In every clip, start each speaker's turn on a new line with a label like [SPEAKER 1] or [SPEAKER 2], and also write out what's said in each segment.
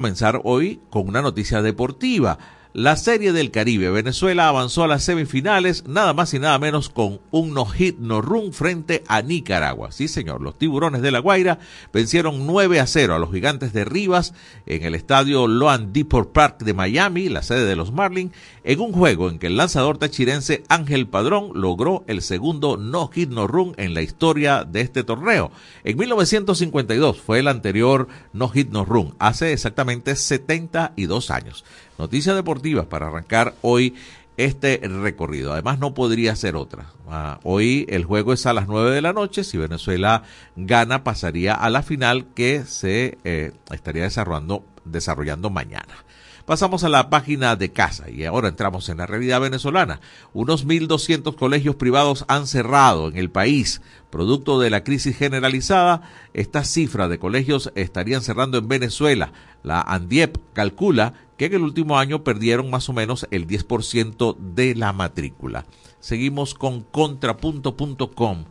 [SPEAKER 1] comenzar hoy con una noticia deportiva. La Serie del Caribe, Venezuela avanzó a las semifinales, nada más y nada menos con un no-hit, no-run frente a Nicaragua. Sí, señor, los tiburones de La Guaira vencieron 9 a 0 a los gigantes de Rivas en el estadio Loan Depot Park de Miami, la sede de los Marlins, en un juego en que el lanzador tachirense Ángel Padrón logró el segundo no-hit, no-run en la historia de este torneo. En 1952 fue el anterior no-hit, no-run, hace exactamente 72 años. Noticias deportivas para arrancar hoy este recorrido. Además, no podría ser otra. Ah, hoy el juego es a las 9 de la noche. Si Venezuela gana, pasaría a la final que se eh, estaría desarrollando, desarrollando mañana. Pasamos a la página de casa y ahora entramos en la realidad venezolana. Unos 1.200 colegios privados han cerrado en el país. Producto de la crisis generalizada, esta cifra de colegios estarían cerrando en Venezuela. La ANDIEP calcula que en el último año perdieron más o menos el 10% de la matrícula. Seguimos con contrapunto.com.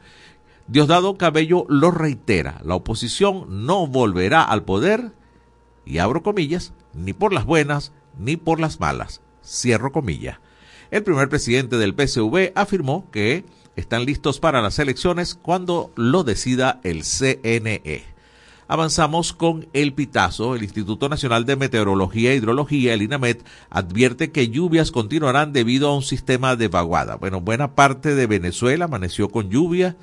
[SPEAKER 1] Diosdado Cabello lo reitera, la oposición no volverá al poder, y abro comillas, ni por las buenas ni por las malas. Cierro comillas. El primer presidente del PSV afirmó que están listos para las elecciones cuando lo decida el CNE. Avanzamos con el Pitazo. El Instituto Nacional de Meteorología e Hidrología, el INAMET, advierte que lluvias continuarán debido a un sistema de vaguada. Bueno, buena parte de Venezuela amaneció con lluvia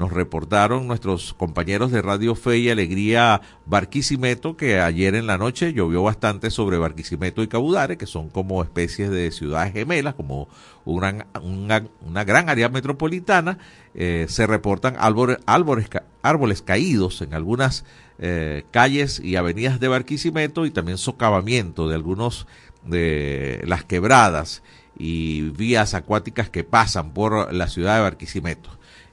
[SPEAKER 1] nos reportaron nuestros compañeros de Radio Fe y Alegría Barquisimeto que ayer en la noche llovió bastante sobre Barquisimeto y Cabudare, que son como especies de ciudades gemelas, como una, una, gran área metropolitana. Eh, se reportan árboles, árboles, caídos en algunas eh, calles y avenidas de Barquisimeto y también socavamiento de algunos de las quebradas y vías acuáticas que pasan por la ciudad de Barquisimeto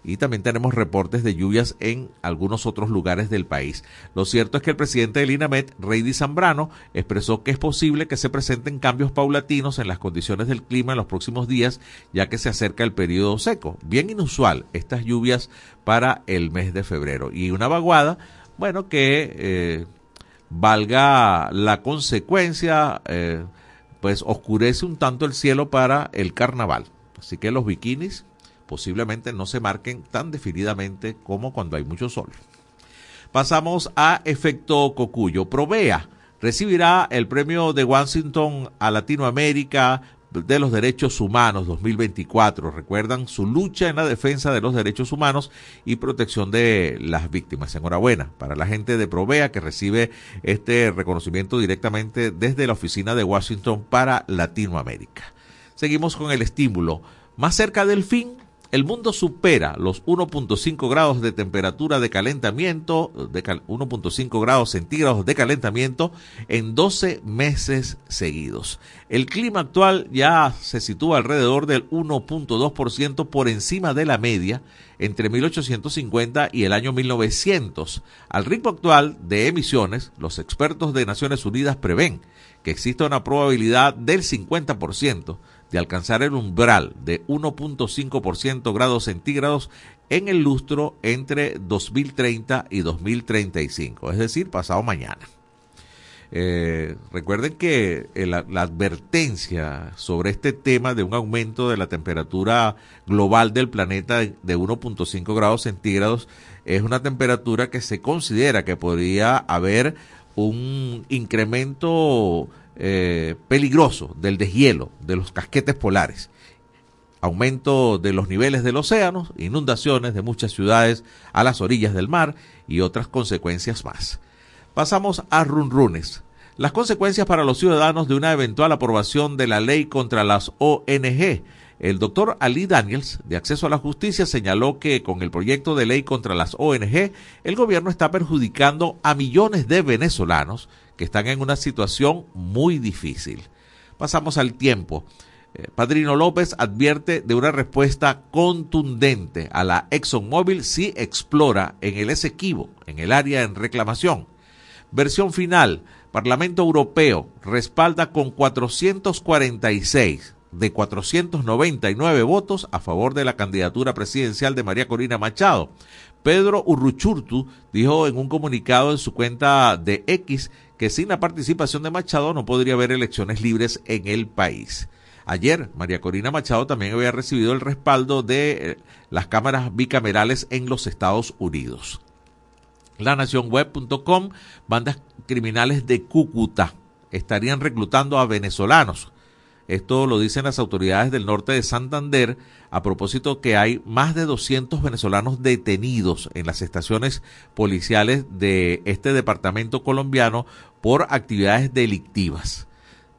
[SPEAKER 1] y también tenemos reportes de lluvias en algunos otros lugares del país. Lo cierto es que el presidente del INAMET, Reidy Zambrano, expresó que es posible que se presenten cambios paulatinos en las condiciones del clima en los próximos días, ya que se acerca el periodo seco. Bien inusual estas lluvias para el mes de febrero. Y una vaguada, bueno, que eh, valga la consecuencia, eh, pues oscurece un tanto el cielo para el carnaval. Así que los bikinis posiblemente no se marquen tan definidamente como cuando hay mucho sol. Pasamos a efecto Cocuyo. Provea recibirá el premio de Washington a Latinoamérica de los Derechos Humanos 2024. Recuerdan su lucha en la defensa de los derechos humanos y protección de las víctimas. Enhorabuena para la gente de Provea que recibe este reconocimiento directamente desde la oficina de Washington para Latinoamérica. Seguimos con el estímulo. Más cerca del fin, el mundo supera los 1.5 grados de temperatura de calentamiento, de 1.5 grados centígrados de calentamiento en 12 meses seguidos. El clima actual ya se sitúa alrededor del 1.2% por encima de la media entre 1850 y el año 1900. Al ritmo actual de emisiones, los expertos de Naciones Unidas prevén que existe una probabilidad del 50% de alcanzar el umbral de 1.5% grados centígrados en el lustro entre 2030 y 2035, es decir, pasado mañana. Eh, recuerden que la, advertencia sobre este tema de un aumento de la temperatura global del planeta de, de 1.5 grados centígrados es una temperatura que se considera que podría haber un incremento eh, peligroso del deshielo de los casquetes polares, aumento de los niveles del océano, inundaciones de muchas ciudades a las orillas del mar y otras consecuencias más. Pasamos a runrunes. Las consecuencias para los ciudadanos de una eventual aprobación de la ley contra las ONG. El doctor Ali Daniels, de Acceso a la Justicia, señaló que con el proyecto de ley contra las ONG, el gobierno está perjudicando a millones de venezolanos que están en una situación muy difícil. Pasamos al tiempo. Eh, Padrino López advierte de una respuesta contundente a la ExxonMobil si explora en el Esequibo, en el área en reclamación. Versión final. Parlamento Europeo respalda con 446 de 499 votos a favor de la candidatura presidencial de María Corina Machado. Pedro Urruchurtu dijo en un comunicado en su cuenta de X que sin la participación de Machado no podría haber elecciones libres en el país. Ayer, María Corina Machado también había recibido el respaldo de eh, las cámaras bicamerales en los Estados Unidos. LaNacionWeb.com, bandas criminales de Cúcuta estarían reclutando a venezolanos. Esto lo dicen las autoridades del norte de Santander a propósito que hay más de 200 venezolanos detenidos en las estaciones policiales de este departamento colombiano por actividades delictivas.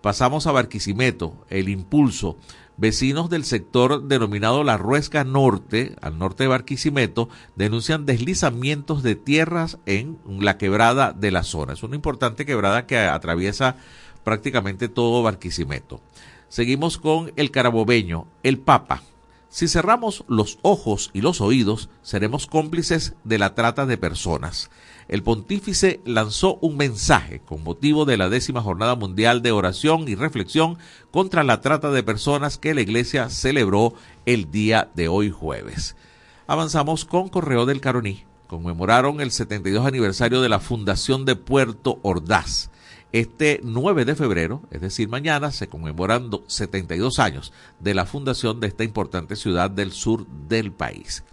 [SPEAKER 1] Pasamos a Barquisimeto, el impulso. Vecinos del sector denominado La Ruesca Norte, al norte de Barquisimeto, denuncian deslizamientos de tierras en la quebrada de la zona. Es una importante quebrada que atraviesa prácticamente todo Barquisimeto. Seguimos con el carabobeño, el Papa. Si cerramos los ojos y los oídos, seremos cómplices de la trata de personas. El pontífice lanzó un mensaje con motivo de la décima jornada mundial de oración y reflexión contra la trata de personas que la iglesia celebró el día de hoy jueves. Avanzamos con Correo del Caroní. Conmemoraron el 72 aniversario de la fundación de Puerto Ordaz. Este 9 de febrero, es decir, mañana, se conmemoran 72 años de la fundación de esta importante ciudad del sur del país.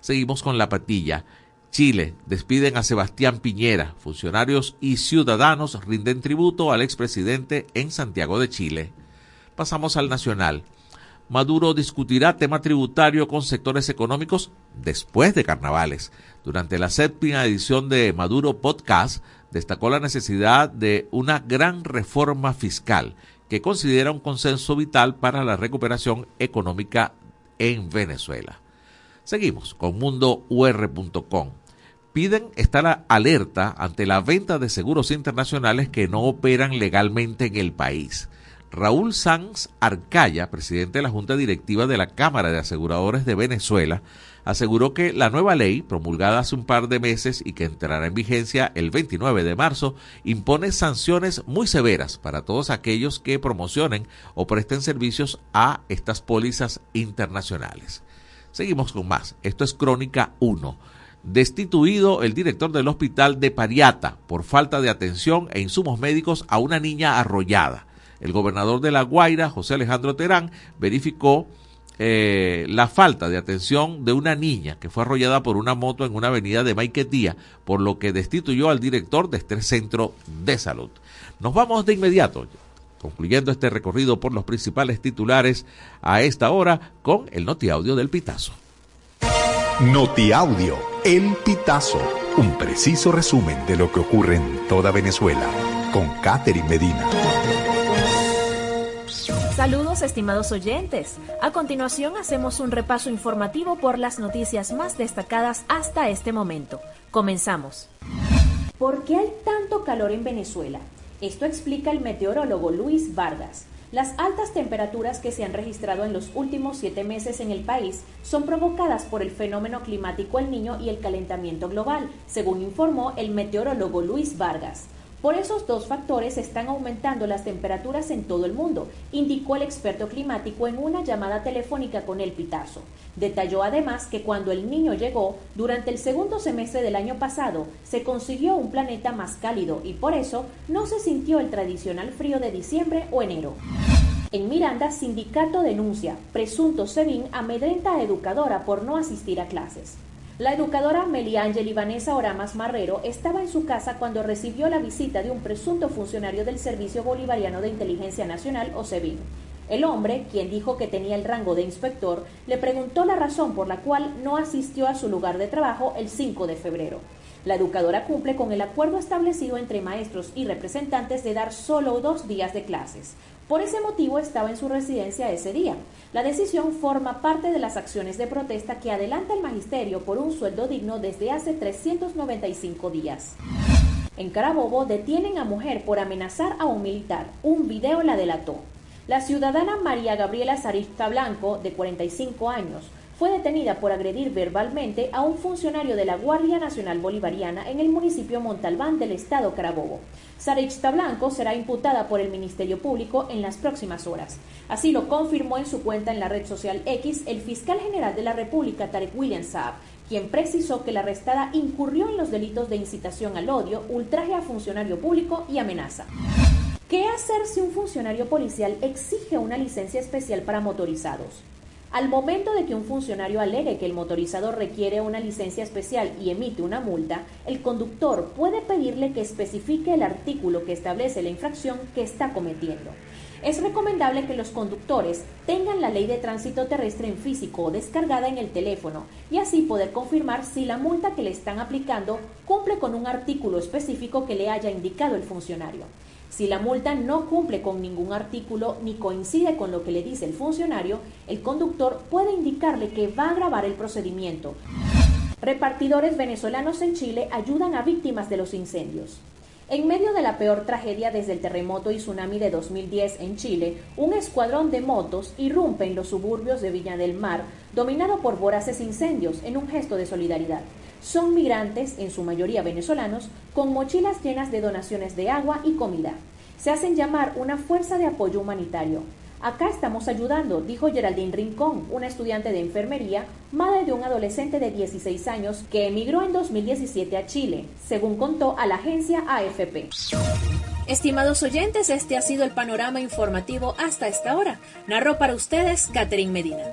[SPEAKER 1] Seguimos con la patilla. Chile despiden a Sebastián Piñera. Funcionarios y ciudadanos rinden tributo al expresidente en Santiago de Chile. Pasamos al nacional. Maduro discutirá tema tributario con sectores económicos después de carnavales. Durante la séptima edición de Maduro Podcast, destacó la necesidad de una gran reforma fiscal que considera un consenso vital para la recuperación económica en Venezuela. Seguimos con mundour.com. Piden estar alerta ante la venta de seguros internacionales que no operan legalmente en el país. Raúl Sanz Arcaya, presidente de la Junta Directiva de la Cámara de Aseguradores de Venezuela, aseguró que la nueva ley, promulgada hace un par de meses y que entrará en vigencia el 29 de marzo, impone sanciones muy severas para todos aquellos que promocionen o presten servicios a estas pólizas internacionales. Seguimos con más. Esto es Crónica 1. Destituido el director del hospital de Pariata por falta de atención e insumos médicos a una niña arrollada. El gobernador de La Guaira, José Alejandro Terán, verificó eh, la falta de atención de una niña que fue arrollada por una moto en una avenida de Maiquetía, por lo que destituyó al director de este centro de salud. Nos vamos de inmediato, concluyendo este recorrido por los principales titulares a esta hora con el notiaudio del Pitazo.
[SPEAKER 2] Notiaudio, el Pitazo, un preciso resumen de lo que ocurre en toda Venezuela, con Catherine Medina.
[SPEAKER 3] Saludos estimados oyentes. A continuación hacemos un repaso informativo por las noticias más destacadas hasta este momento. Comenzamos. ¿Por qué hay tanto calor en Venezuela? Esto explica el meteorólogo Luis Vargas. Las altas temperaturas que se han registrado en los últimos siete meses en el país son provocadas por el fenómeno climático El Niño y el calentamiento global, según informó el meteorólogo Luis Vargas. Por esos dos factores están aumentando las temperaturas en todo el mundo, indicó el experto climático en una llamada telefónica con el Pitazo. Detalló además que cuando el niño llegó, durante el segundo semestre del año pasado, se consiguió un planeta más cálido y por eso no se sintió el tradicional frío de diciembre o enero. En Miranda, sindicato denuncia, presunto SEBIN amedrenta a educadora por no asistir a clases. La educadora Meliángel Vanessa Oramas Marrero estaba en su casa cuando recibió la visita de un presunto funcionario del Servicio Bolivariano de Inteligencia Nacional, o SEBIN. El hombre, quien dijo que tenía el rango de inspector, le preguntó la razón por la cual no asistió a su lugar de trabajo el 5 de febrero. La educadora cumple con el acuerdo establecido entre maestros y representantes de dar solo dos días de clases. Por ese motivo estaba en su residencia ese día. La decisión forma parte de las acciones de protesta que adelanta el magisterio por un sueldo digno desde hace 395 días. En Carabobo detienen a mujer por amenazar a un militar. Un video la delató. La ciudadana María Gabriela Sarista Blanco, de 45 años, fue detenida por agredir verbalmente a un funcionario de la Guardia Nacional Bolivariana en el municipio Montalbán del estado Carabobo. Sarixta Blanco será imputada por el Ministerio Público en las próximas horas. Así lo confirmó en su cuenta en la red social X el fiscal general de la República, Tarek William Saab, quien precisó que la arrestada incurrió en los delitos de incitación al odio, ultraje a funcionario público y amenaza. ¿Qué hacer si un funcionario policial exige una licencia especial para motorizados? Al momento de que un funcionario alegue que el motorizado requiere una licencia especial y emite una multa, el conductor puede pedirle que especifique el artículo que establece la infracción que está cometiendo. Es recomendable que los conductores tengan la ley de tránsito terrestre en físico o descargada en el teléfono y así poder confirmar si la multa que le están aplicando cumple con un artículo específico que le haya indicado el funcionario. Si la multa no cumple con ningún artículo ni coincide con lo que le dice el funcionario, el conductor puede indicarle que va a grabar el procedimiento. Repartidores venezolanos en Chile ayudan a víctimas de los incendios. En medio de la peor tragedia desde el terremoto y tsunami de 2010 en Chile, un escuadrón de motos irrumpe en los suburbios de Viña del Mar, dominado por voraces incendios, en un gesto de solidaridad. Son migrantes, en su mayoría venezolanos, con mochilas llenas de donaciones de agua y comida. Se hacen llamar una fuerza de apoyo humanitario. Acá estamos ayudando, dijo Geraldine Rincón, una estudiante de enfermería, madre de un adolescente de 16 años que emigró en 2017 a Chile, según contó a la agencia AFP. Estimados oyentes, este ha sido el panorama informativo hasta esta hora. Narró para ustedes Catherine Medina.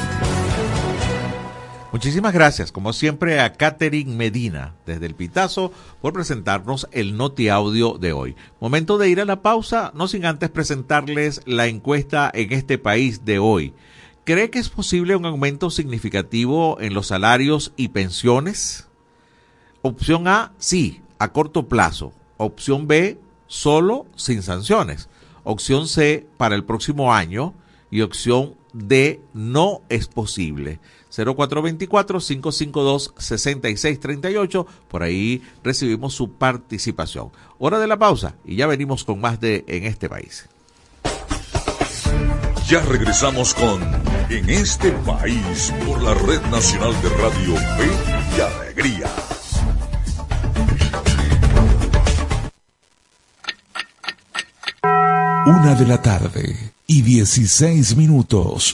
[SPEAKER 1] Muchísimas gracias, como siempre, a Catherine Medina desde el Pitazo por presentarnos el Noti Audio de hoy. Momento de ir a la pausa, no sin antes presentarles la encuesta en este país de hoy. ¿Cree que es posible un aumento significativo en los salarios y pensiones? Opción A, sí, a corto plazo. Opción B, solo sin sanciones. Opción C, para el próximo año. Y opción D, no es posible. 0424-552-6638. Por ahí recibimos su participación. Hora de la pausa y ya venimos con más de En este país.
[SPEAKER 4] Ya regresamos con En este país por la Red Nacional de Radio Fe y Alegría.
[SPEAKER 5] Una de la tarde y 16 minutos.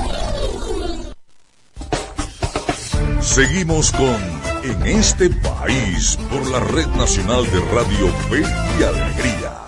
[SPEAKER 4] Seguimos con En este país por la Red Nacional de Radio Fe y Alegría.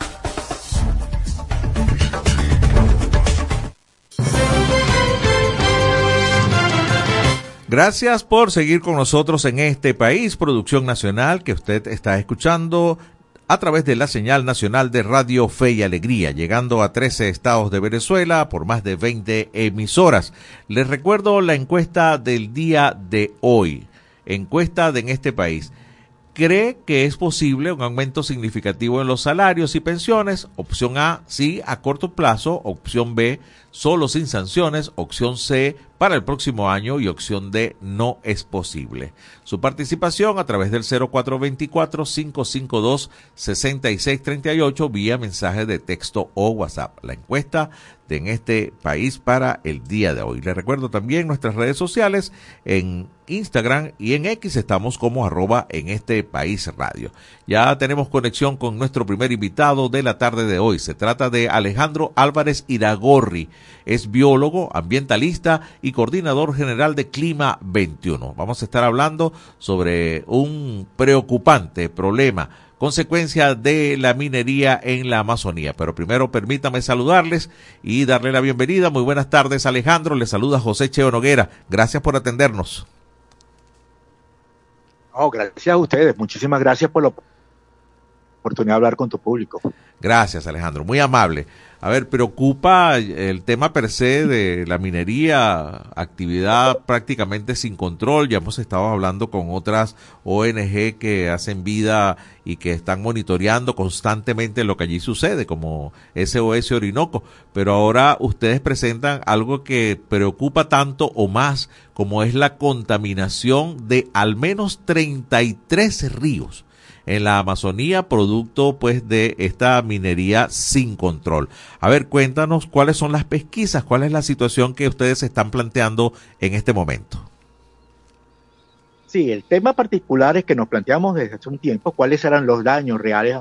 [SPEAKER 1] Gracias por seguir con nosotros en este país, producción nacional que usted está escuchando a través de la señal nacional de Radio Fe y Alegría, llegando a 13 estados de Venezuela por más de 20 emisoras. Les recuerdo la encuesta del día de hoy, encuesta de en este país. ¿Cree que es posible un aumento significativo en los salarios y pensiones? Opción A, sí, a corto plazo. Opción B, solo sin sanciones, opción C para el próximo año y opción D no es posible. Su participación a través del 0424-552-6638 vía mensaje de texto o WhatsApp. La encuesta de en este país para el día de hoy. Le recuerdo también nuestras redes sociales en Instagram y en X estamos como arroba en este país radio. Ya tenemos conexión con nuestro primer invitado de la tarde de hoy. Se trata de Alejandro Álvarez Iragorri. Es biólogo, ambientalista y coordinador general de Clima 21. Vamos a estar hablando sobre un preocupante problema consecuencia de la minería en la Amazonía. Pero primero permítame saludarles y darle la bienvenida. Muy buenas tardes, Alejandro. Le saluda José Cheo Noguera. Gracias por atendernos.
[SPEAKER 6] Oh, gracias a ustedes. Muchísimas gracias por la oportunidad de hablar con tu público.
[SPEAKER 1] Gracias, Alejandro. Muy amable. A ver, preocupa el tema per se de la minería, actividad prácticamente sin control. Ya hemos estado hablando con otras ONG que hacen vida y que están monitoreando constantemente lo que allí sucede, como SOS Orinoco. Pero ahora ustedes presentan algo que preocupa tanto o más, como es la contaminación de al menos 33 ríos en la Amazonía, producto pues de esta minería sin control. A ver, cuéntanos cuáles son las pesquisas, cuál es la situación que ustedes están planteando en este momento.
[SPEAKER 6] Sí, el tema particular es que nos planteamos desde hace un tiempo cuáles eran los daños reales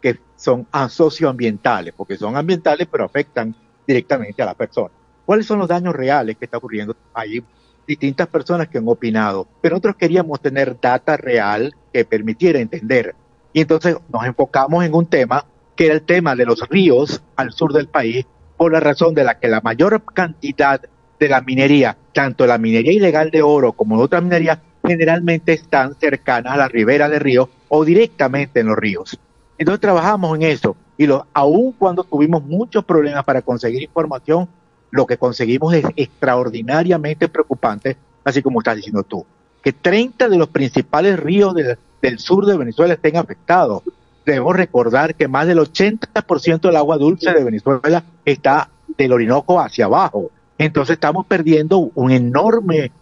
[SPEAKER 6] que son socioambientales, porque son ambientales pero afectan directamente a la persona. ¿Cuáles son los daños reales que está ocurriendo? Hay distintas personas que han opinado, pero nosotros queríamos tener data real que permitiera entender. Y entonces nos enfocamos en un tema que era el tema de los ríos al sur del país, por la razón de la que la mayor cantidad de la minería, tanto la minería ilegal de oro como de otra minería, generalmente están cercanas a la ribera de río o directamente en los ríos. Entonces trabajamos en eso y lo, aun cuando tuvimos muchos problemas para conseguir información, lo que conseguimos es extraordinariamente preocupante, así como estás diciendo tú que 30 de los principales ríos del sur de Venezuela estén afectados. Debemos recordar que más del 80% del agua dulce de Venezuela está del Orinoco hacia abajo. Entonces estamos perdiendo una enorme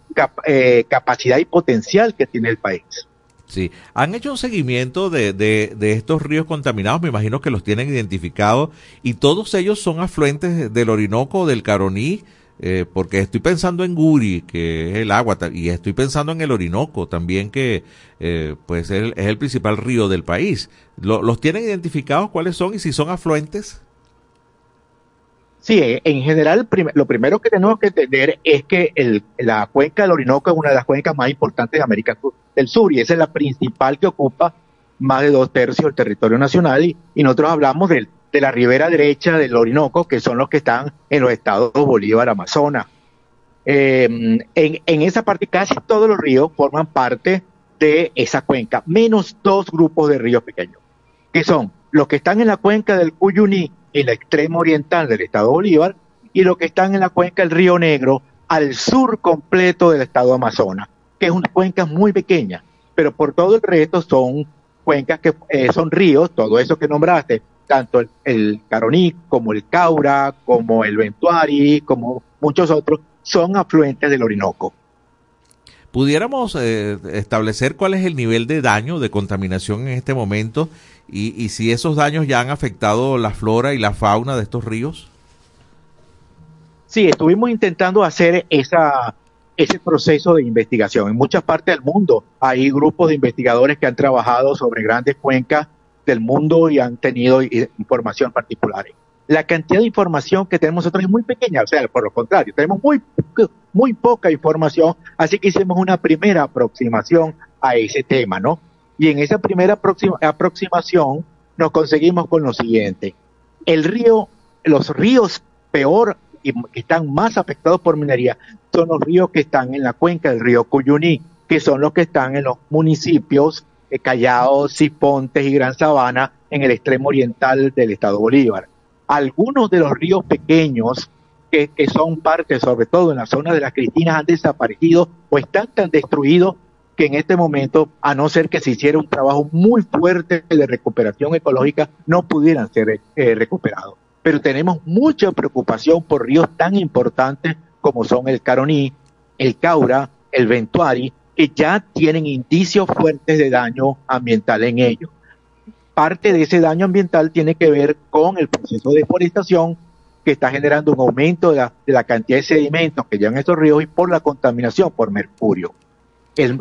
[SPEAKER 6] eh, capacidad y potencial que tiene el país.
[SPEAKER 1] Sí, han hecho un seguimiento de, de, de, estos ríos contaminados, me imagino que los tienen identificados y todos ellos son afluentes del Orinoco, del Caroní, eh, porque estoy pensando en Guri, que es el agua, y estoy pensando en el Orinoco también, que eh, pues es el, principal río del país. ¿Los tienen identificados cuáles son y si son afluentes?
[SPEAKER 6] Sí, eh, en general, lo primero que tenemos que entender es que el, la cuenca del Orinoco es una de las cuencas más importantes de América del Sur y esa es la principal que ocupa más de dos tercios del territorio nacional y, nosotros hablamos de la ribera derecha del Orinoco, que son los que están en los estados Bolívar, Amazonas. Em, en, esa parte casi todos los ríos forman parte de esa cuenca, menos dos grupos de ríos pequeños, que son los que están en la cuenca del Cuyuní, en la extrema oriental del estado Bolívar, y los que están en la cuenca del río Negro, al sur completo del estado Amazonas, que es una cuenca muy pequeña, pero por todo el resto son cuencas que eh, son ríos, todo eso que nombraste, tanto el, Caroní como el Caura, como el Ventuari, como muchos otros, son afluentes del Orinoco.
[SPEAKER 1] ¿Pudiéramos eh, establecer cuál es el nivel de daño, de contaminación en este momento y, y, si esos daños ya han afectado la flora y la fauna de estos ríos?
[SPEAKER 6] Sí, estuvimos intentando hacer esa, ese proceso de investigación. En muchas partes del mundo hay grupos de investigadores que han trabajado sobre grandes cuencas del mundo y han tenido información particular. La cantidad de información que tenemos nosotros es muy pequeña, o sea, por lo contrario, tenemos muy, muy poca información, así que hicimos una primera aproximación a ese tema, ¿no? Y en esa primera aproximación nos conseguimos con lo siguiente. El río, los ríos peor y que están más afectados por minería son los ríos que están en la cuenca del río Cuyuní, que son los que están en los municipios eh, Callao, Cipontes y Gran Sabana en el extremo oriental del estado Bolívar. Algunos de los ríos pequeños que, son parte, sobre todo en la zona de las Cristinas, han desaparecido o están tan destruidos que en este momento, a no ser que se hiciera un trabajo muy fuerte de recuperación ecológica, no pudieran ser eh, recuperados. pero tenemos mucha preocupación por ríos tan importantes como son el Caroní, el Caura, el Ventuari, que ya tienen indicios fuertes de daño ambiental en ellos. Parte de ese daño ambiental tiene que ver con el proceso de deforestación que está generando un aumento de la, cantidad de sedimentos que llevan estos ríos y por la contaminación por mercurio.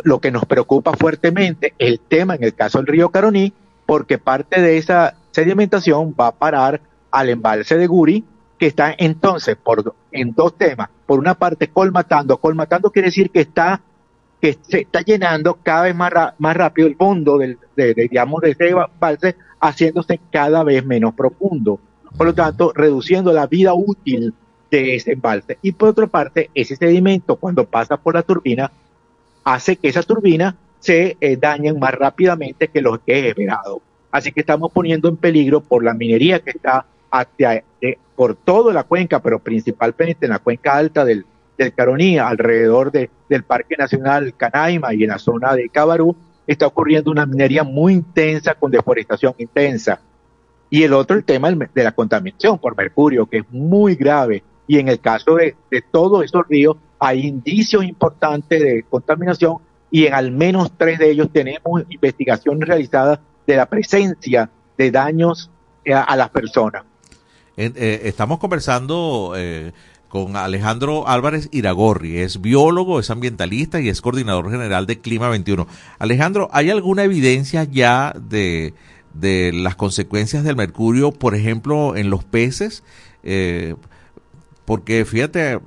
[SPEAKER 6] Lo que nos preocupa fuertemente el tema en el caso del río Caroní, porque parte de esa sedimentación va a parar al embalse de Guri, que está entonces por, en dos temas. Por una parte, colmatando. Colmatando quiere decir que está que se está llenando cada vez más, más rápido el fondo del, de, digamos, de ese embalse, haciéndose cada vez menos profundo. Por lo tanto, reduciendo la vida útil de ese embalse. Y por otra parte, ese sedimento, cuando pasa por la turbina, hace que esa turbina se eh, dañen más rápidamente que los que he esperado. Así que estamos poniendo en peligro por la minería que está hacia, por toda la cuenca, pero principalmente en la cuenca alta del, del Caroní, alrededor de, del Parque Nacional Canaima y en la zona de Cabarú, está ocurriendo una minería muy intensa con deforestación intensa. Y el otro, el tema de la contaminación por mercurio, que es muy grave. Y en el caso de, de todos estos ríos, hay indicios importantes de contaminación y en al menos tres de ellos tenemos investigaciones realizadas de la presencia de daños eh, a, las personas.
[SPEAKER 1] Eh, estamos conversando eh, con Alejandro Álvarez Iragorri, es biólogo, es ambientalista y es coordinador general de Clima 21. Alejandro, ¿hay alguna evidencia ya de, de las consecuencias del mercurio, por ejemplo, en los peces? Porque fíjate,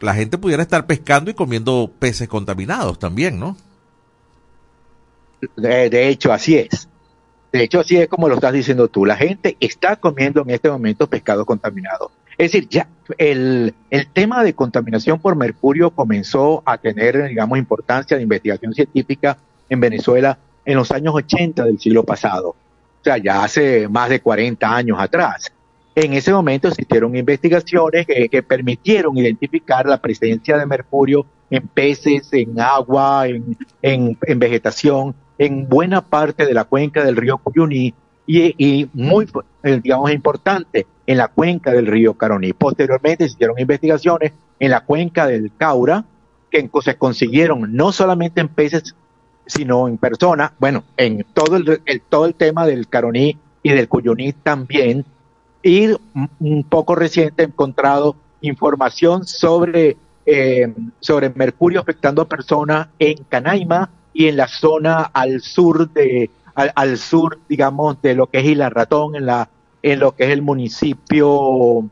[SPEAKER 1] la gente pudiera estar pescando y comiendo peces contaminados también, ¿no?
[SPEAKER 6] de hecho, así es. De hecho, así es como lo estás diciendo tú. La gente está comiendo en este momento pescado contaminado. Es decir, ya el, el tema de contaminación por mercurio comenzó a tener, digamos, importancia de investigación científica en Venezuela en los años 80 del siglo pasado. O sea, ya hace más de 40 años atrás. En ese momento existieron investigaciones que, permitieron identificar la presencia de mercurio en peces, en agua, en, vegetación, en buena parte de la cuenca del río Cuyuní y, muy, eh, digamos, importante en la cuenca del río Caroní. Posteriormente se hicieron investigaciones en la cuenca del Caura, que se consiguieron no solamente en peces, sino en personas, bueno, en todo el, todo el tema del Caroní y del Cuyuní también, y un poco reciente he encontrado información sobre, eh, sobre mercurio afectando a personas en Canaima, y en la zona al sur de al, sur digamos de lo que es Isla Ratón en la en lo que es el municipio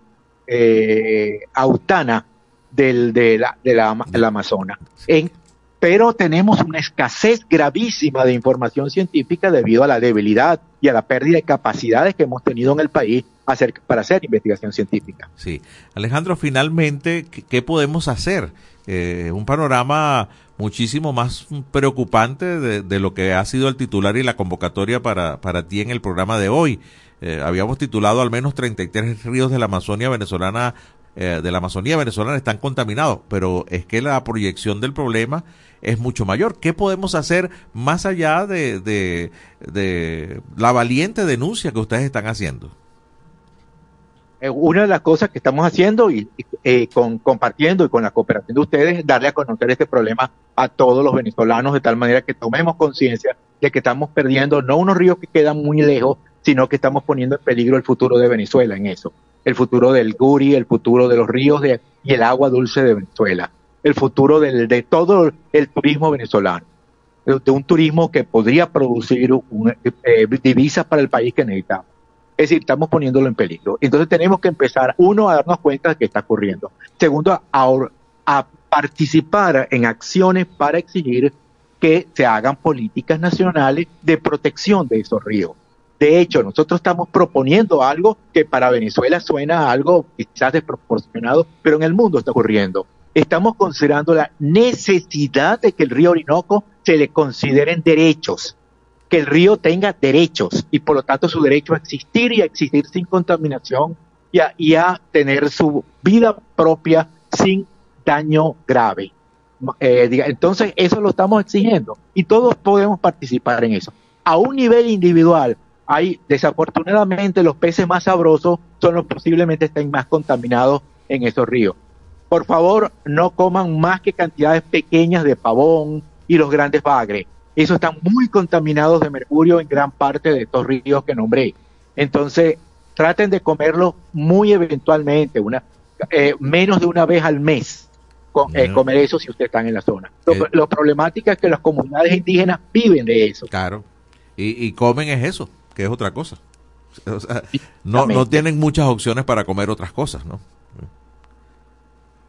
[SPEAKER 6] eh, Autana del de la de la, Amazonas en, pero tenemos una escasez gravísima de información científica debido a la debilidad y a la pérdida de capacidades que hemos tenido en el país hacer, para hacer investigación científica.
[SPEAKER 1] Sí. Alejandro, finalmente, ¿qué, podemos hacer? Eh, un panorama muchísimo más preocupante de, lo que ha sido el titular y la convocatoria para, para ti en el programa de hoy. Eh, habíamos titulado al menos 33 ríos de la Amazonia venezolana eh, de la Amazonía venezolana están contaminados, pero es que la proyección del problema es mucho mayor. ¿Qué podemos hacer más allá de, de la valiente denuncia que ustedes están haciendo?
[SPEAKER 6] Eh, una de las cosas que estamos haciendo y eh, con, compartiendo y con la cooperación de ustedes, darle a conocer este problema a todos los venezolanos de tal manera que tomemos conciencia de que estamos perdiendo no unos ríos que quedan muy lejos, sino que estamos poniendo en peligro el futuro de Venezuela en eso. El futuro del Guri, el futuro de los ríos de, y el agua dulce de Venezuela, el futuro del, de todo el turismo venezolano, de, un turismo que podría producir eh, divisas para el país que necesitamos. Es decir, estamos poniéndolo en peligro. Entonces tenemos que empezar, uno, a darnos cuenta de que está ocurriendo. Segundo, a, participar en acciones para exigir que se hagan políticas nacionales de protección de esos ríos. De hecho, nosotros estamos proponiendo algo que para Venezuela suena algo quizás desproporcionado, pero en el mundo está ocurriendo. Estamos considerando la necesidad de que el río Orinoco se le consideren derechos que el río tenga derechos y por lo tanto su derecho a existir y a existir sin contaminación y a, tener su vida propia sin daño grave. Eh, entonces eso lo estamos exigiendo y todos podemos participar en eso. A un nivel individual, hay desafortunadamente los peces más sabrosos son los posiblemente estén más contaminados en esos ríos. Por favor, no coman más que cantidades pequeñas de pavón y los grandes bagres. Esos están muy contaminados de mercurio en gran parte de estos ríos que nombré. Entonces, traten de comerlos muy eventualmente, una, eh, menos de una vez al mes. Eh, comer eso si ustedes están en la zona. Lo, eh. problemática es que las comunidades indígenas viven de eso.
[SPEAKER 1] Claro. Y, y comen es eso, que es otra cosa. no, no tienen muchas opciones para comer otras cosas, ¿no?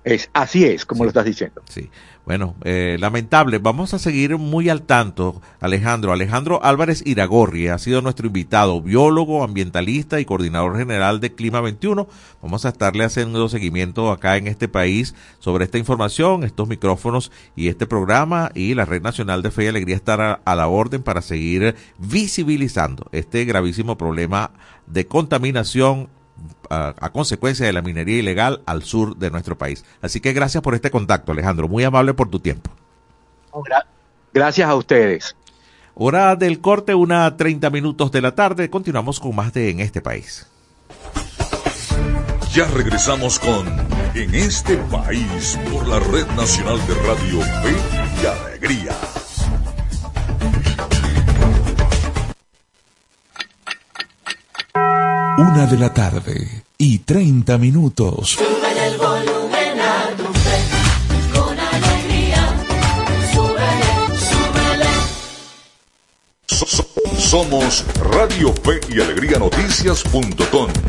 [SPEAKER 6] Es, así es, como lo estás diciendo.
[SPEAKER 1] Sí. Bueno, eh, lamentable. Vamos a seguir muy al tanto, Alejandro. Alejandro Álvarez Iragorri ha sido nuestro invitado, biólogo, ambientalista y coordinador general de Clima 21. Vamos a estarle haciendo seguimiento acá en este país sobre esta información, estos micrófonos y este programa y la Red Nacional de Fe y Alegría estará a la orden para seguir visibilizando este gravísimo problema de contaminación a, consecuencia de la minería ilegal al sur de nuestro país. Así que gracias por este contacto, Alejandro. Muy amable por tu tiempo.
[SPEAKER 6] Gracias a ustedes.
[SPEAKER 1] Hora del corte, una 30 minutos de la tarde. Continuamos con más de En este país.
[SPEAKER 4] Ya regresamos con En este país por la Red Nacional de Radio Fe y Alegría.
[SPEAKER 5] Una de la tarde y 30 minutos.
[SPEAKER 7] Sube el volumen a tu fe, con alegría. Súbele,
[SPEAKER 4] súbele. somos Radio Fe y Alegría Noticias.com.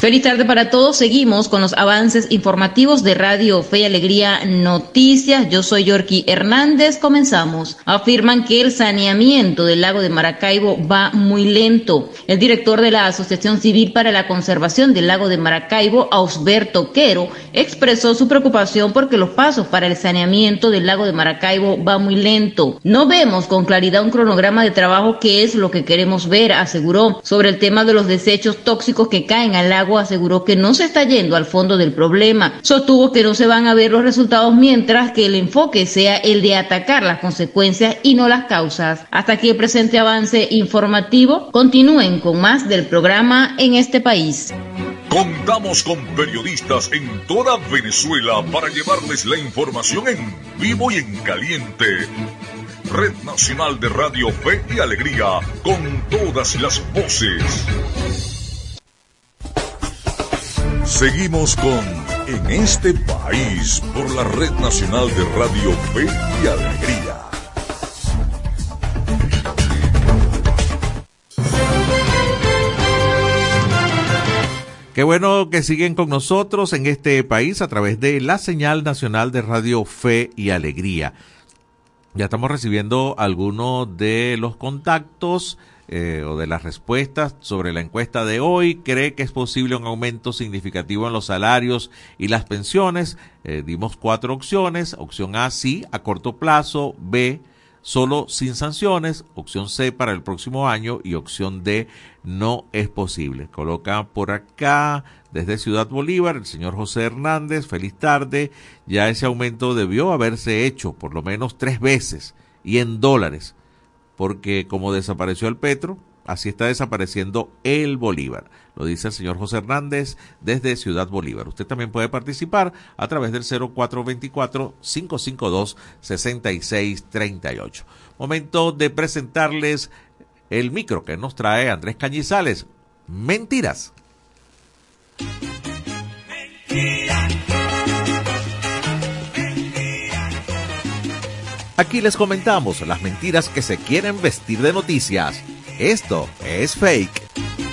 [SPEAKER 8] Feliz tarde para todos. Seguimos con los avances informativos de Radio Fe y Alegría Noticias. Yo soy Yorky Hernández. Comenzamos. Afirman que el saneamiento del lago de Maracaibo va muy lento. El director de la Asociación Civil para la Conservación del Lago de Maracaibo, Ausberto Quero, expresó su preocupación porque los pasos para el saneamiento del lago de Maracaibo va muy lento. No vemos con claridad un cronograma de trabajo que es lo que queremos ver, aseguró, sobre el tema de los desechos tóxicos que caen al lago aseguró que no se está yendo al fondo del problema. Sostuvo que no se van a ver los resultados mientras que el enfoque sea el de atacar las consecuencias y no las causas. Hasta aquí el presente avance informativo. Continúen con más del programa en este país.
[SPEAKER 4] Contamos con periodistas en toda Venezuela para llevarles la información en vivo y en caliente. Red Nacional de Radio Fe y Alegría, con todas las voces. Seguimos con En este país por la Red Nacional de Radio Fe y Alegría.
[SPEAKER 1] Qué bueno que siguen con nosotros en este país a través de la señal nacional de Radio Fe y Alegría. Ya estamos recibiendo algunos de los contactos eh, o de las respuestas sobre la encuesta de hoy. Cree que es posible un aumento significativo en los salarios y las pensiones. Eh, dimos cuatro opciones. Opción A, sí, a corto plazo. B, solo sin sanciones. Opción C, para el próximo año. Y opción D, no es posible. Coloca por acá desde Ciudad Bolívar el señor José Hernández. Feliz tarde. Ya ese aumento debió haberse hecho por lo menos tres veces y en dólares porque como desapareció el Petro, así está desapareciendo el Bolívar. Lo dice el señor José Hernández desde Ciudad Bolívar. Usted también puede participar a través del 0424-552-6638. Momento de presentarles el micro que nos trae Andrés Cañizales. Mentiras. Aquí les comentamos las mentiras que se quieren vestir de noticias. Esto es fake.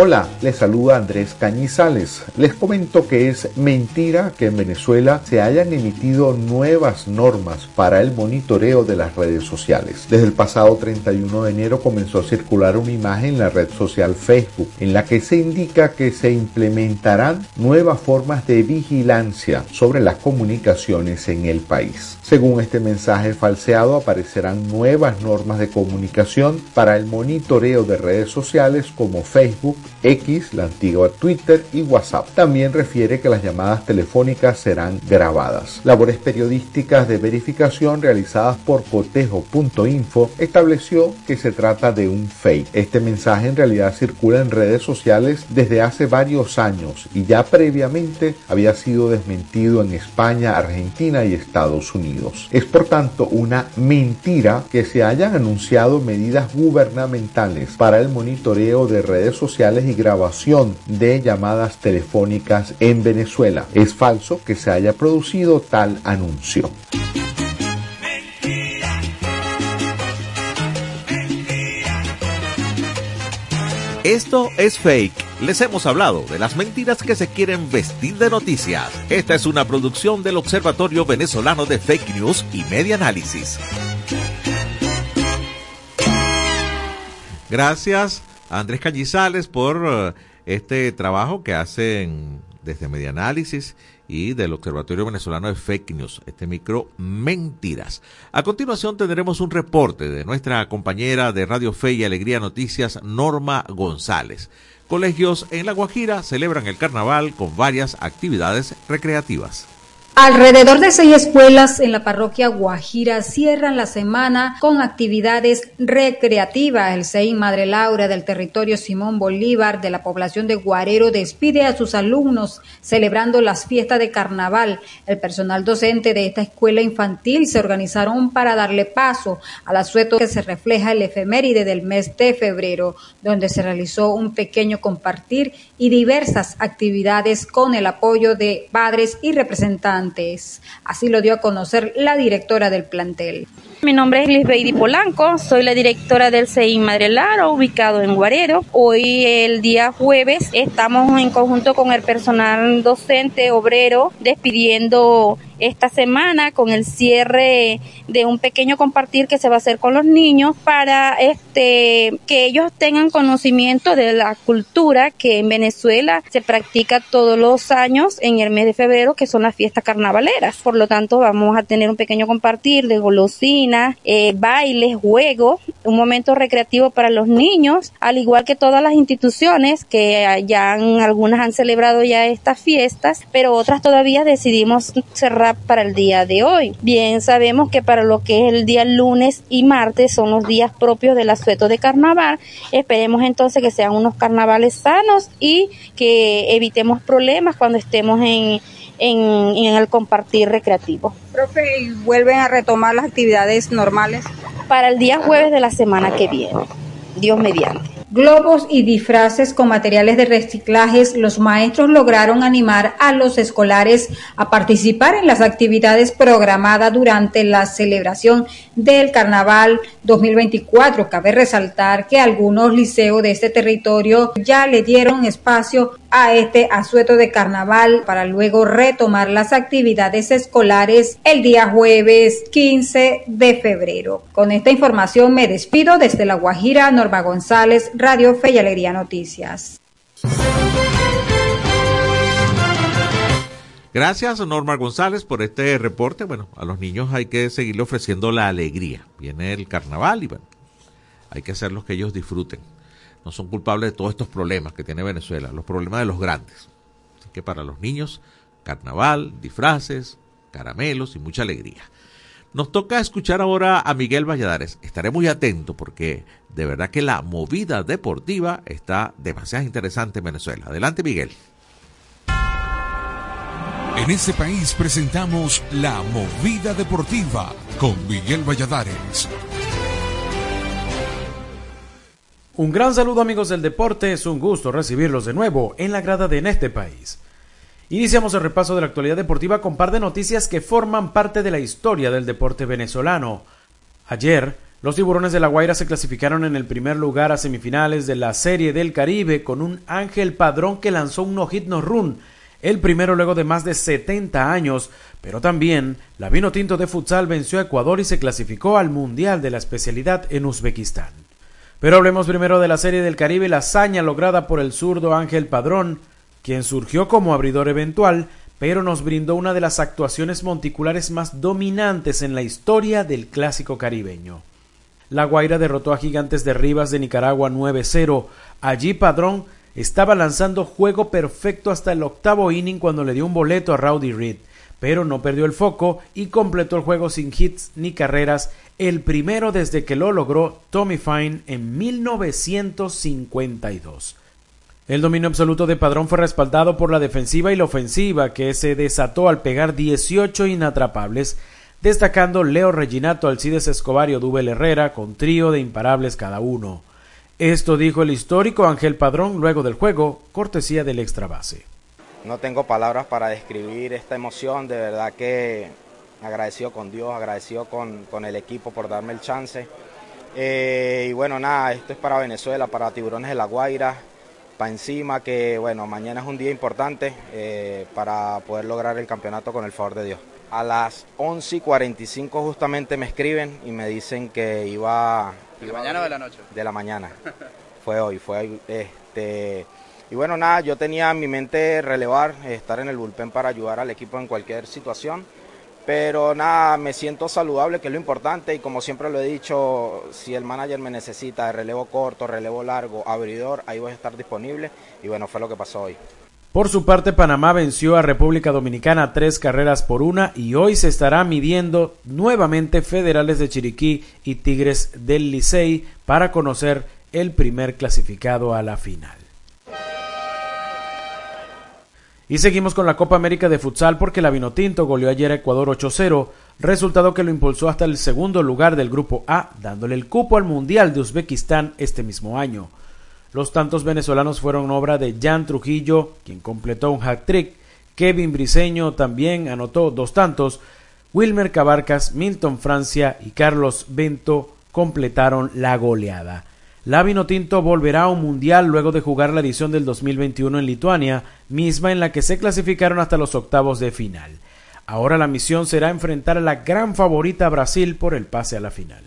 [SPEAKER 9] Hola, les saluda Andrés Cañizales. Les comento que es mentira que en Venezuela se hayan emitido nuevas normas para el monitoreo de las redes sociales. Desde el pasado 31 de enero comenzó a circular una imagen en la red social Facebook en la que se indica que se implementarán nuevas formas de vigilancia sobre las comunicaciones en el país. Según este mensaje falseado aparecerán nuevas normas de comunicación para el monitoreo de redes sociales como Facebook, X, la antigua Twitter y WhatsApp. También refiere que las llamadas telefónicas serán grabadas. Labores periodísticas de verificación realizadas por cotejo.info estableció que se trata de un fake. Este mensaje en realidad circula en redes sociales desde hace varios años y ya previamente había sido desmentido en España, Argentina y Estados Unidos. Es por tanto una mentira que se hayan anunciado medidas gubernamentales para el monitoreo de redes sociales y grabación de llamadas telefónicas en Venezuela. Es falso que se haya producido tal anuncio.
[SPEAKER 1] Esto es fake. Les hemos hablado de las mentiras que se quieren vestir de noticias. Esta es una producción del Observatorio Venezolano de Fake News y Media Análisis. Gracias Andrés Cañizales por eh, este trabajo que hacen desde Media Análisis y del Observatorio Venezolano de Fake News, este micro Mentiras. A continuación tendremos un reporte de nuestra compañera de Radio Fe y Alegría Noticias, Norma González. Colegios en La Guajira celebran el carnaval con varias actividades recreativas.
[SPEAKER 10] Alrededor de seis escuelas en la parroquia Guajira cierran la semana con actividades recreativas. El CEI Madre Laura del territorio Simón Bolívar de la población de Guarero despide a sus alumnos celebrando las fiestas de carnaval. El personal docente de esta escuela infantil se organizaron para darle paso al asueto que se refleja el efeméride del mes de febrero, donde se realizó un pequeño compartir y diversas actividades con el apoyo de padres y representantes Así lo dio a conocer la directora del plantel.
[SPEAKER 11] Mi nombre es Lisbeidi Polanco, soy la directora del CEI Madre Lara, ubicado en Guarero. Hoy, el día jueves, estamos en conjunto con el personal docente, obrero, despidiendo esta semana con el cierre de un pequeño compartir que se va a hacer con los niños para este que ellos tengan conocimiento de la cultura que en Venezuela se practica todos los años en el mes de febrero que son las fiestas carnavaleras. Por lo tanto, vamos a tener un pequeño compartir de golosinas, eh, bailes, juegos, un momento recreativo para los niños, al igual que todas las instituciones que ya algunas han celebrado ya estas fiestas, pero otras todavía decidimos cerrar para el día de hoy. Bien, sabemos que para lo que es el día lunes y martes son los días propios del asueto de carnaval. Esperemos entonces que sean unos carnavales sanos y que evitemos problemas cuando estemos en, en, en el compartir recreativo.
[SPEAKER 10] Profe, ¿y vuelven a retomar las actividades normales?
[SPEAKER 11] Para el día jueves de la semana que viene. Dios mediante
[SPEAKER 10] globos y disfraces con materiales de reciclajes, los maestros lograron animar a los escolares a participar en las actividades programadas durante la celebración del Carnaval 2024. Cabe resaltar que algunos liceos de este territorio ya le dieron espacio a este asueto de carnaval para luego retomar las actividades escolares el día jueves 15 de febrero. Con esta información me despido desde La Guajira, Norma González, Radio Fe y Alegría Noticias.
[SPEAKER 1] Gracias, Norma González, por este reporte. Bueno, a los niños hay que seguirle ofreciendo la alegría. Viene el carnaval y bueno, hay que hacer lo que ellos disfruten no son culpables de todos estos problemas que tiene Venezuela, los problemas de los grandes. Así que para los niños, carnaval, disfraces, caramelos y mucha alegría. Nos toca escuchar ahora a Miguel Valladares. Estaré muy atento porque de verdad que la movida deportiva está demasiado interesante en Venezuela. Adelante, Miguel.
[SPEAKER 5] En este país presentamos la movida deportiva con Miguel Valladares.
[SPEAKER 12] Un gran saludo amigos del deporte, es un gusto recibirlos de nuevo en la grada de En este país. Iniciamos el repaso de la actualidad deportiva con par de noticias que forman parte de la historia del deporte venezolano. Ayer, Los tiburones de La Guaira se clasificaron en el primer lugar a semifinales de la Serie del Caribe con un Ángel Padrón que lanzó un no-hit no-run, el primero luego de más de 70 años, pero también la Vino Tinto de Futsal venció a Ecuador y se clasificó al Mundial de la especialidad en Uzbekistán. Pero hablemos primero de la Serie del Caribe, la hazaña lograda por el zurdo Ángel Padrón, quien surgió como abridor eventual, pero nos brindó una de las actuaciones monticulares más dominantes en la historia del clásico caribeño. La Guaira derrotó a Gigantes de Rivas de Nicaragua 9-0. Allí Padrón estaba lanzando juego perfecto hasta el octavo inning cuando le dio un boleto a Rowdy Reed, pero no perdió el foco y completó el juego sin hits ni carreras, el primero desde que lo logró Tommy Fine en 1952. El dominio absoluto de Padrón fue respaldado por la defensiva y la ofensiva, que se desató al pegar 18 inatrapables, destacando Leo Reginato, Alcides Escobar y Odubel Herrera con trío de imparables cada uno. Esto dijo el histórico Ángel Padrón luego del juego, cortesía del extra base.
[SPEAKER 13] No tengo palabras para describir esta emoción, de verdad que agradecido con Dios, agradecido con, con el equipo por darme el chance. Eh, y bueno, nada, esto es para Venezuela, para Tiburones de la Guaira, para encima, que bueno, mañana es un día importante eh, para poder lograr el campeonato con el favor de Dios. A las 11 y 45 justamente me escriben y me dicen que iba...
[SPEAKER 14] ¿De la mañana o de la noche?
[SPEAKER 13] De la mañana. fue hoy, fue hoy. Este, y bueno, nada, yo tenía en mi mente relevar, estar en el bullpen para ayudar al equipo en cualquier situación. Pero nada, me siento saludable, que es lo importante, y como siempre lo he dicho, si el manager me necesita de relevo corto, relevo largo, abridor, ahí voy a estar disponible, y bueno, fue lo que pasó hoy.
[SPEAKER 12] Por su parte, Panamá venció a República Dominicana tres carreras por una y hoy se estará midiendo nuevamente Federales de Chiriquí y Tigres del Licey para conocer el primer clasificado a la final. Y seguimos con la Copa América de Futsal porque la Vinotinto goleó ayer a Ecuador 8-0, resultado que lo impulsó hasta el segundo lugar del grupo A, dándole el cupo al Mundial de Uzbekistán este mismo año. Los tantos venezolanos fueron obra de Jan Trujillo, quien completó un hat-trick. Kevin Briseño también anotó dos tantos. Wilmer Cabarcas, Milton Francia y Carlos Bento completaron la goleada. La Vinotinto volverá a un mundial luego de jugar la edición del 2021 en Lituania, misma en la que se clasificaron hasta los octavos de final. Ahora la misión será enfrentar a la gran favorita Brasil por el pase a la final.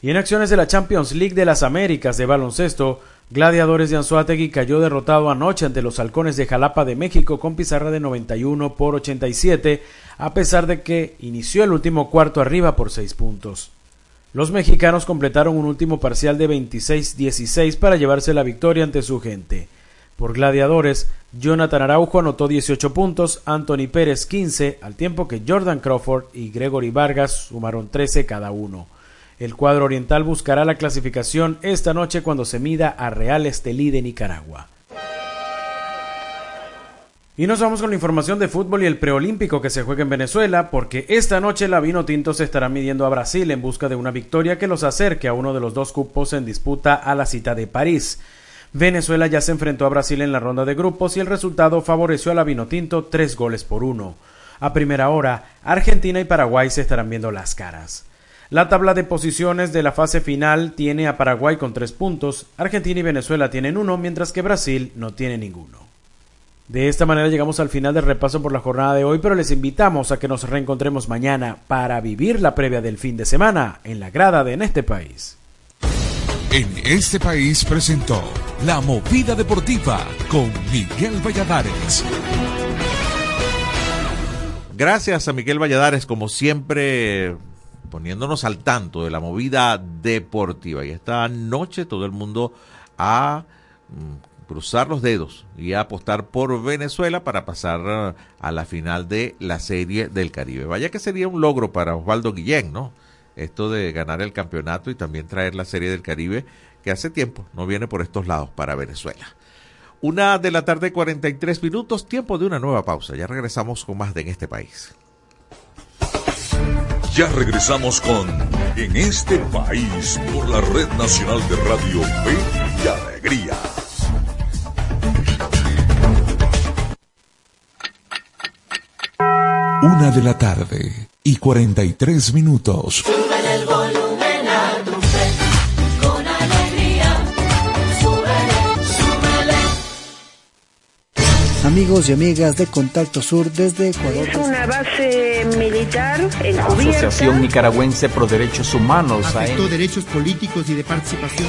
[SPEAKER 12] Y en acciones de la Champions League de las Américas de baloncesto, Gladiadores de Anzuategui cayó derrotado anoche ante los Halcones de Jalapa de México con pizarra de 91 por 87, a pesar de que inició el último cuarto arriba por 6 puntos. Los mexicanos completaron un último parcial de 26-16 para llevarse la victoria ante su gente. Por Gladiadores, Jonathan Araujo anotó 18 puntos, Anthony Pérez 15, al tiempo que Jordan Crawford y Gregory Vargas sumaron 13 cada uno. El cuadro oriental buscará la clasificación esta noche cuando se mida a Real Estelí de Nicaragua. Y nos vamos con la información de fútbol y el preolímpico que se juega en Venezuela, porque esta noche la Vino Tinto se estará midiendo a Brasil en busca de una victoria que los acerque a uno de los dos cupos en disputa a la cita de París. Venezuela ya se enfrentó a Brasil en la ronda de grupos y el resultado favoreció a la Vino Tinto tres goles por uno. A primera hora, Argentina y Paraguay se estarán viendo las caras. La tabla de posiciones de la fase final tiene a Paraguay con tres puntos, Argentina y Venezuela tienen uno, mientras que Brasil no tiene ninguno. De esta manera llegamos al final del repaso por la jornada de hoy, pero les invitamos a que nos reencontremos mañana para vivir la previa del fin de semana en la grada de En este país.
[SPEAKER 5] En este país presentó La Movida Deportiva con Miguel Valladares.
[SPEAKER 1] Gracias a Miguel Valladares, como siempre, poniéndonos al tanto de la movida deportiva. Y esta noche todo el mundo a mm, cruzar los dedos y apostar por Venezuela para pasar a la final de la Serie del Caribe. Vaya que sería un logro para Osvaldo Guillén, ¿no? Esto de ganar el campeonato y también traer la Serie del Caribe, que hace tiempo no viene por estos lados para Venezuela. Una de la tarde, 43 minutos, tiempo de una nueva pausa. Ya regresamos con más de En este país.
[SPEAKER 4] Ya regresamos con En este país por la Red Nacional de Radio Fe Alegría.
[SPEAKER 5] Una de la tarde, y 43 minutos.
[SPEAKER 7] el volumen a tu fe, con alegría. Súbele, súbele.
[SPEAKER 14] Amigos y amigas de Contacto Sur desde Ecuador.
[SPEAKER 15] Es una base militar
[SPEAKER 16] La
[SPEAKER 15] encubierta.
[SPEAKER 16] Asociación Nicaragüense Pro Derechos Humanos,
[SPEAKER 17] Afectó
[SPEAKER 16] AEN.
[SPEAKER 17] derechos políticos y de participación.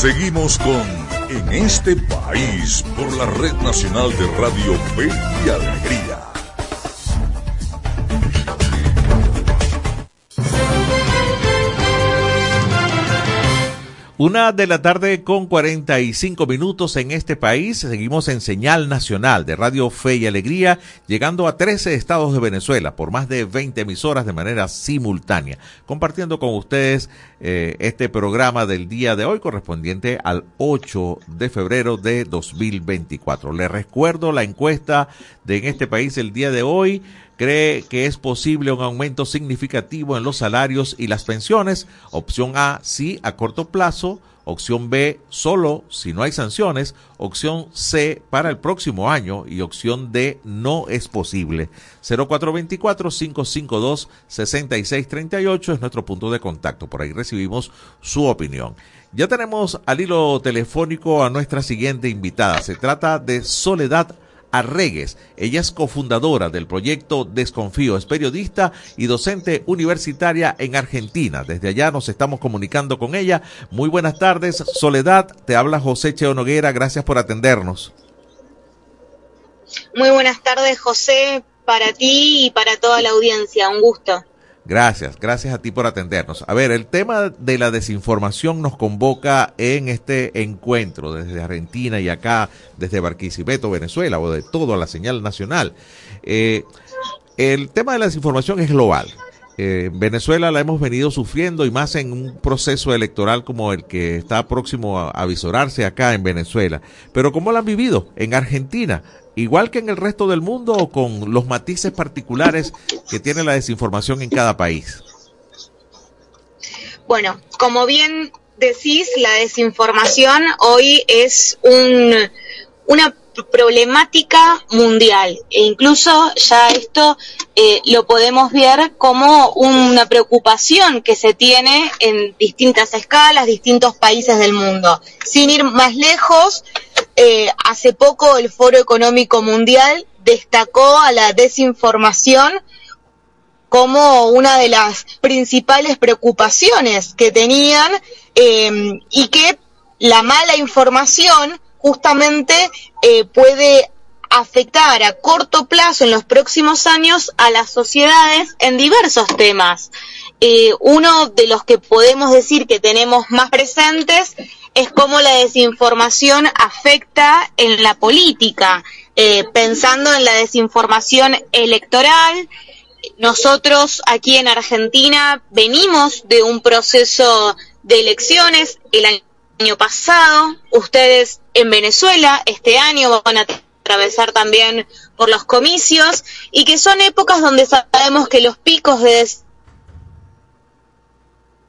[SPEAKER 4] Seguimos con En este país por la Red Nacional de Radio Fe y Alegría.
[SPEAKER 1] Una de la tarde con 45 minutos en este país. Seguimos en señal nacional de Radio Fe y Alegría, llegando a 13 estados de Venezuela por más de 20 emisoras de manera simultánea, compartiendo con ustedes eh, este programa del día de hoy correspondiente al 8 de febrero de 2024. Les recuerdo la encuesta de en este país el día de hoy cree que es posible un aumento significativo en los salarios y las pensiones. Opción A, sí, a corto plazo. Opción B, solo si no hay sanciones. Opción C, para el próximo año. Y opción D, no es posible. 0424-552-6638 es nuestro punto de contacto. Por ahí recibimos su opinión. Ya tenemos al hilo telefónico a nuestra siguiente invitada. Se trata de Soledad Arregues. Ella es cofundadora del proyecto Desconfío, es periodista y docente universitaria en Argentina. Desde allá nos estamos comunicando con ella. Muy buenas tardes, Soledad. Te habla José Cheo Noguera. Gracias por atendernos.
[SPEAKER 18] Muy buenas tardes, José, para ti y para toda la audiencia. Un gusto.
[SPEAKER 1] Gracias, gracias a ti por atendernos. A ver, el tema de la desinformación nos convoca en este encuentro desde Argentina y acá desde Barquisimeto, Venezuela, o de todo a la señal nacional. Eh, el tema de la desinformación es global. Eh, Venezuela la hemos venido sufriendo y más en un proceso electoral como el que está próximo a, a visorarse acá en Venezuela. Pero ¿cómo la han vivido en Argentina? Igual que en el resto del mundo o con los matices particulares que tiene la desinformación en cada país.
[SPEAKER 18] Bueno, como bien decís, la desinformación hoy es un, una problemática mundial e incluso ya esto eh, lo podemos ver como una preocupación que se tiene en distintas escalas, distintos países del mundo. Sin ir más lejos, eh, hace poco el Foro Económico Mundial destacó a la desinformación como una de las principales preocupaciones que tenían eh, y que la mala información justamente eh, puede afectar a corto plazo en los próximos años a las sociedades en diversos temas. Eh, uno de los que podemos decir que tenemos más presentes es cómo la desinformación afecta en la política, eh, pensando en la desinformación electoral. Nosotros aquí en Argentina venimos de un proceso de elecciones el año pasado, ustedes en Venezuela este año van a atravesar también por los comicios y que son épocas donde sabemos que los picos de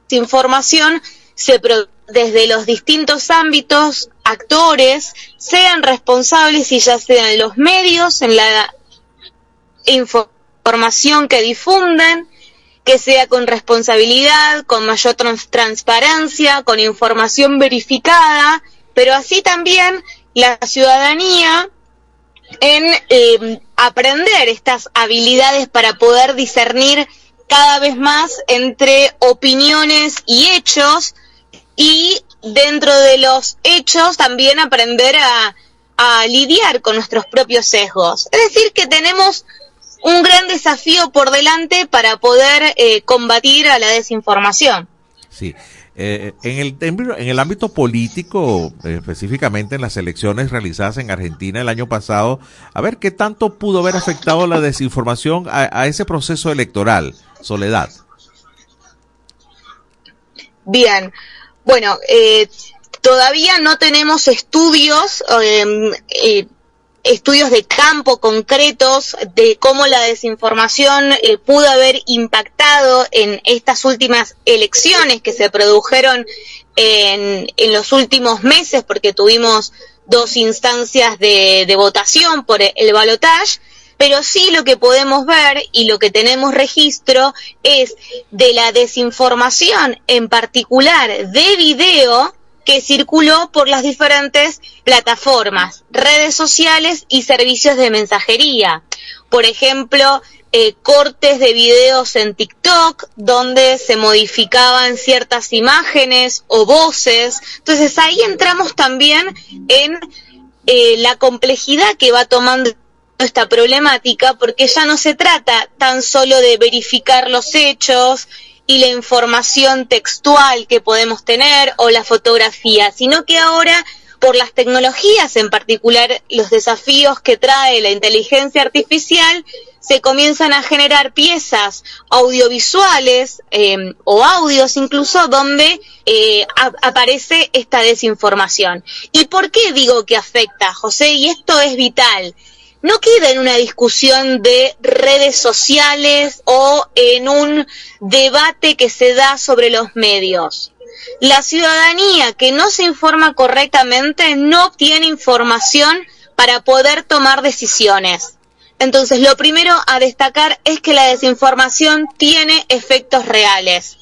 [SPEAKER 18] desinformación se desde los distintos ámbitos, actores, sean responsables y ya sean los medios en la información que difunden, que sea con responsabilidad, con mayor trans transparencia, con información verificada, pero así también la ciudadanía en eh, aprender estas habilidades para poder discernir cada vez más entre opiniones y hechos y dentro de los hechos también aprender a lidiar con nuestros propios sesgos. Es decir, que tenemos un gran desafío por delante para poder eh, combatir a la desinformación.
[SPEAKER 1] Sí. Eh, en, el, en el ámbito político, específicamente en las elecciones realizadas en Argentina el año pasado, a ver qué tanto pudo haber afectado la desinformación a, a ese proceso electoral, Soledad.
[SPEAKER 18] Bien, bueno, eh, todavía no tenemos estudios estudios de campo concretos de cómo la desinformación eh, pudo haber impactado en estas últimas elecciones que se produjeron en, en los últimos meses, porque tuvimos dos instancias de, de votación por el balotaje, pero sí lo que podemos ver y lo que tenemos registro es de la desinformación, en particular de video, que circuló por las diferentes plataformas, redes sociales y servicios de mensajería. Por ejemplo, eh, cortes de videos en TikTok donde se modificaban ciertas imágenes o voces. Entonces ahí entramos también en eh, la complejidad que va tomando esta problemática porque ya no se trata tan solo de verificar los hechos y la información textual que podemos tener o la fotografía, sino que ahora por las tecnologías, en particular los desafíos que trae la inteligencia artificial, se comienzan a generar piezas audiovisuales eh, o audios incluso donde eh, aparece esta desinformación. ¿Y por qué digo que afecta, José? Y esto es vital no queda en una discusión de redes sociales o en un debate que se da sobre los medios. La ciudadanía que no se informa correctamente no obtiene información para poder tomar decisiones. Entonces, lo primero a destacar es que la desinformación tiene efectos reales,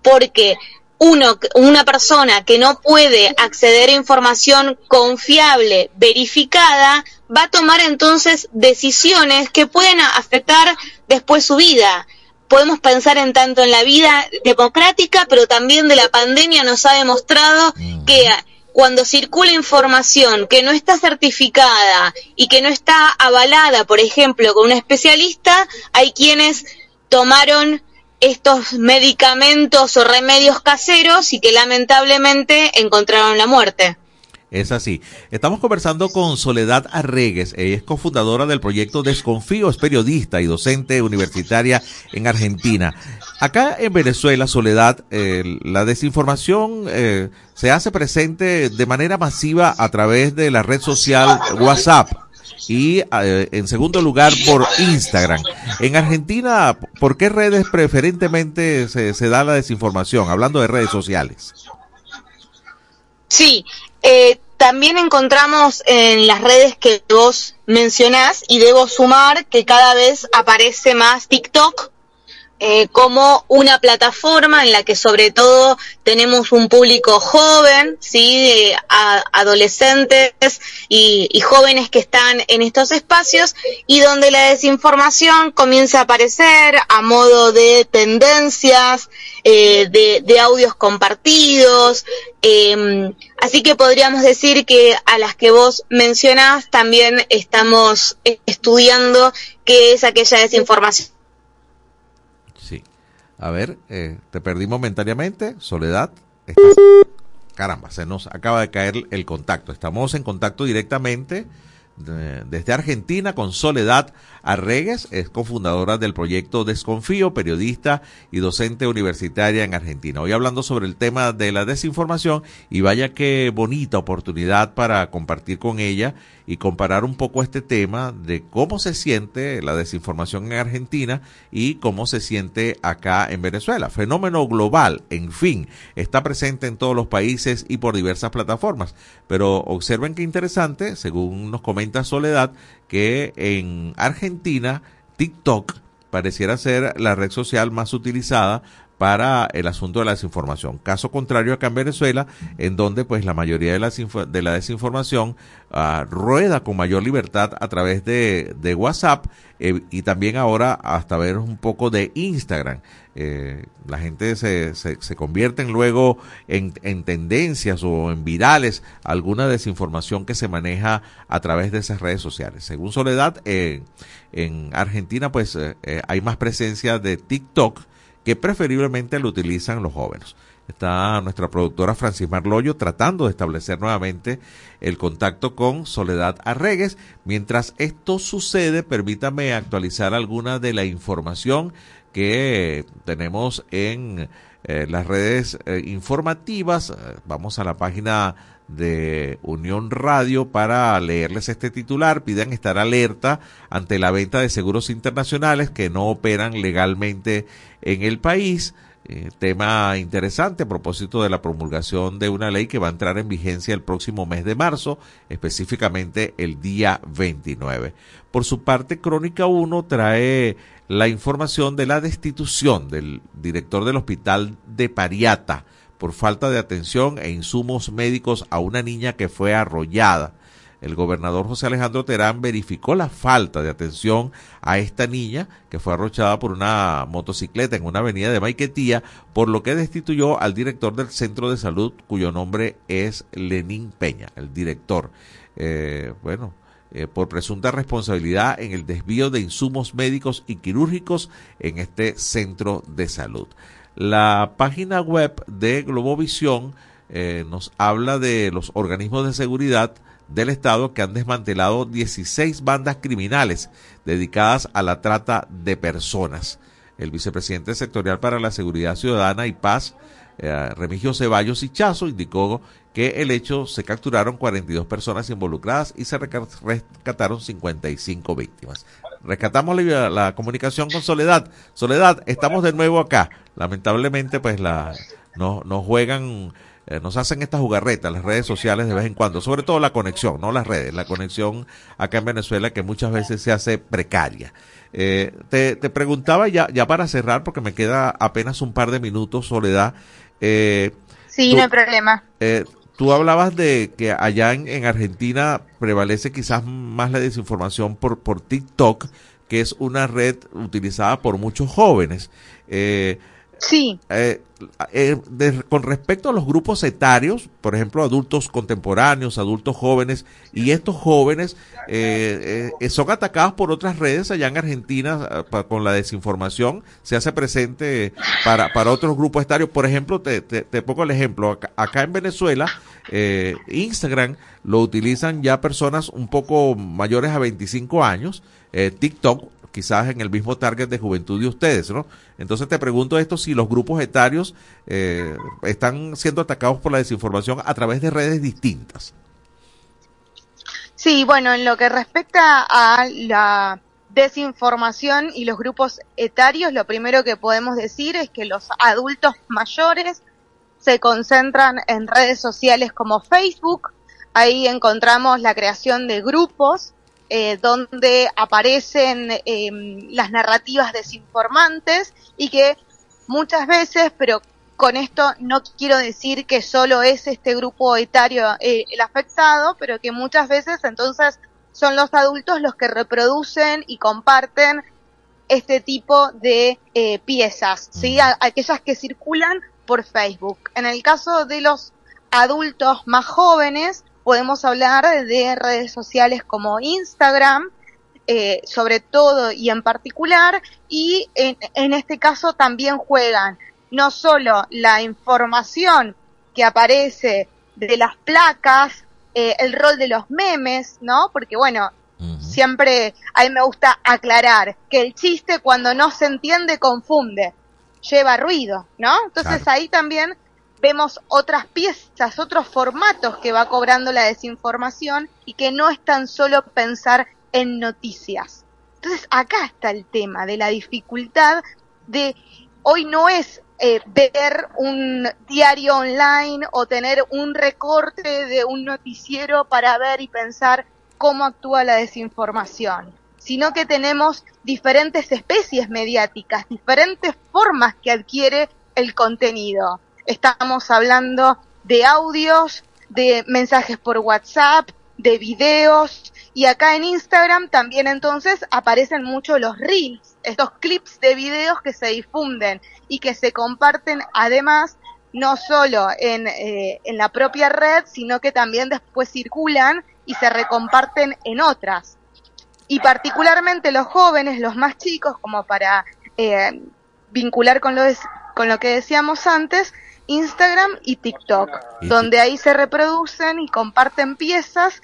[SPEAKER 18] porque uno, una persona que no puede acceder a información confiable, verificada, va a tomar entonces decisiones que pueden afectar después su vida. Podemos pensar en tanto en la vida democrática, pero también de la pandemia nos ha demostrado que cuando circula información que no está certificada y que no está avalada, por ejemplo, con un especialista, hay quienes tomaron estos medicamentos o remedios caseros y que lamentablemente encontraron la muerte.
[SPEAKER 1] Es así. Estamos conversando con Soledad Arregues. Ella es cofundadora del proyecto Desconfío, es periodista y docente universitaria en Argentina. Acá en Venezuela, Soledad, eh, la desinformación eh, se hace presente de manera masiva a través de la red social WhatsApp y eh, en segundo lugar por Instagram. En Argentina, ¿por qué redes preferentemente se, se da la desinformación? Hablando de redes sociales.
[SPEAKER 18] Sí, eh, también encontramos en las redes que vos mencionás y debo sumar que cada vez aparece más TikTok eh, como una plataforma en la que sobre todo tenemos un público joven, sí, a- adolescentes y, y jóvenes que están en estos espacios y donde la desinformación comienza a aparecer a modo de tendencias, eh, de, de audios compartidos. eh, así que podríamos decir que a las que vos mencionás también estamos eh, estudiando qué es aquella desinformación.
[SPEAKER 1] A ver, eh, te perdí momentáneamente. Soledad. estás- Caramba, se nos acaba de caer el contacto. Estamos en contacto directamente de- desde Argentina con Soledad Arregues, es cofundadora del proyecto Desconfío, periodista y docente universitaria en Argentina. Hoy hablando sobre el tema de la desinformación y vaya qué bonita oportunidad para compartir con ella y comparar un poco este tema de cómo se siente la desinformación en Argentina y cómo se siente acá en Venezuela. Fenómeno global, en fin, está presente en todos los países y por diversas plataformas. Pero observen qué interesante, según nos comenta Soledad, que en Argentina TikTok pareciera ser la red social más utilizada para el asunto de la desinformación. Caso contrario acá en Venezuela, en donde pues la mayoría de, las de la desinformación uh, rueda con mayor libertad a través de, de WhatsApp eh, y también ahora hasta ver un poco de Instagram. Eh, la gente se, se, se luego en, en, tendencias o en virales alguna desinformación que se maneja a través de esas redes sociales. Según Soledad, eh, en Argentina pues eh, hay más presencia de TikTok que preferiblemente lo utilizan los jóvenes. Está nuestra productora Francis Marloyo tratando de establecer nuevamente el contacto con Soledad Arregues. Mientras esto sucede, permítame actualizar alguna de la información que tenemos en eh, las redes eh, informativas. Vamos a la página de Unión Radio para leerles este titular. Piden estar alerta ante la venta de seguros internacionales que no operan legalmente en el país. Eh, tema interesante a propósito de la promulgación de una ley que va a entrar en vigencia el próximo mes de marzo, específicamente el día 29. Por su parte, Crónica 1 trae la información de la destitución del director del hospital de Pariata por falta de atención e insumos médicos a una niña que fue arrollada el gobernador José Alejandro Terán verificó la falta de atención a esta niña que fue arrochada por una motocicleta en una avenida de Maiquetía, por lo que destituyó al director del centro de salud cuyo nombre es Lenín Peña, el director. Eh, bueno, eh, por presunta responsabilidad en el desvío de insumos médicos y quirúrgicos en este centro de salud. La página web de Globovisión eh, nos habla de los organismos de seguridad del Estado que han desmantelado 16 bandas criminales dedicadas a la trata de personas. El vicepresidente sectorial para la Seguridad Ciudadana y Paz, eh, Remigio Ceballos Chazo, indicó que el hecho se capturaron 42 personas involucradas y se rescataron 55 víctimas. Rescatamos la, la, comunicación con Soledad. Soledad, estamos de nuevo acá. Lamentablemente, pues la, no, nos juegan eh, nos hacen estas jugarretas, las redes sociales de vez en cuando, sobre todo la conexión, no las redes, la conexión acá en Venezuela que muchas veces se hace precaria. Eh, te, te, preguntaba ya, ya para cerrar, porque me queda apenas un par de minutos, Soledad.
[SPEAKER 19] Eh, sí, no hay problema.
[SPEAKER 1] Tú hablabas de que allá en, en, Argentina prevalece quizás más la desinformación por, por TikTok, que es una red utilizada por muchos jóvenes. Eh,
[SPEAKER 19] Sí.
[SPEAKER 1] Eh, eh, con respecto a los grupos etarios, por ejemplo, adultos contemporáneos, adultos jóvenes, y estos jóvenes eh, eh son atacados por otras redes allá en Argentina con la desinformación, se hace presente para, para otros grupos etarios. Por ejemplo, te, te, te pongo el ejemplo, acá, acá en Venezuela, Instagram lo utilizan ya personas un poco mayores a 25 años, TikTok quizás en el mismo target de juventud de ustedes, ¿no? Entonces te pregunto esto, si los grupos etarios eh, están siendo atacados por la desinformación a través de redes distintas.
[SPEAKER 19] Sí, bueno, en lo que respecta a la desinformación y los grupos etarios, lo primero que podemos decir es que los adultos mayores se concentran en redes sociales como Facebook, ahí encontramos la creación de grupos eh, donde aparecen eh, las narrativas desinformantes y que muchas veces, pero con esto no quiero decir que solo es este grupo etario eh, el afectado, pero que muchas veces entonces son los adultos los que reproducen y comparten este tipo de eh, piezas, ¿sí? A, aquellas que circulan por Facebook. En el caso de los adultos más jóvenes, podemos hablar de redes sociales como Instagram, eh, sobre todo y en particular, y en, en, este caso también juegan no solo la información que aparece de las placas, eh, el rol de los memes, ¿no? Porque bueno, uh -huh. siempre a mí me gusta aclarar que el chiste cuando no se entiende confunde, lleva ruido, ¿no? Entonces claro. ahí también vemos otras piezas, otros formatos que va cobrando la desinformación y que no es tan solo pensar en noticias. Entonces acá está el tema de la dificultad de hoy no es eh, ver un diario online o tener un recorte de un noticiero para ver y pensar cómo actúa la desinformación, sino que tenemos diferentes especies mediáticas, diferentes formas que adquiere el contenido. Estamos hablando de audios, de mensajes por WhatsApp, de videos y acá en Instagram también entonces aparecen mucho los reels, estos clips de videos que se difunden y que se comparten además no solo en, eh, en la propia red, sino que también después circulan y se recomparten en otras. Y particularmente los jóvenes, los más chicos, como para eh, vincular con lo, con lo que decíamos antes, Instagram y TikTok, donde ahí se reproducen y comparten piezas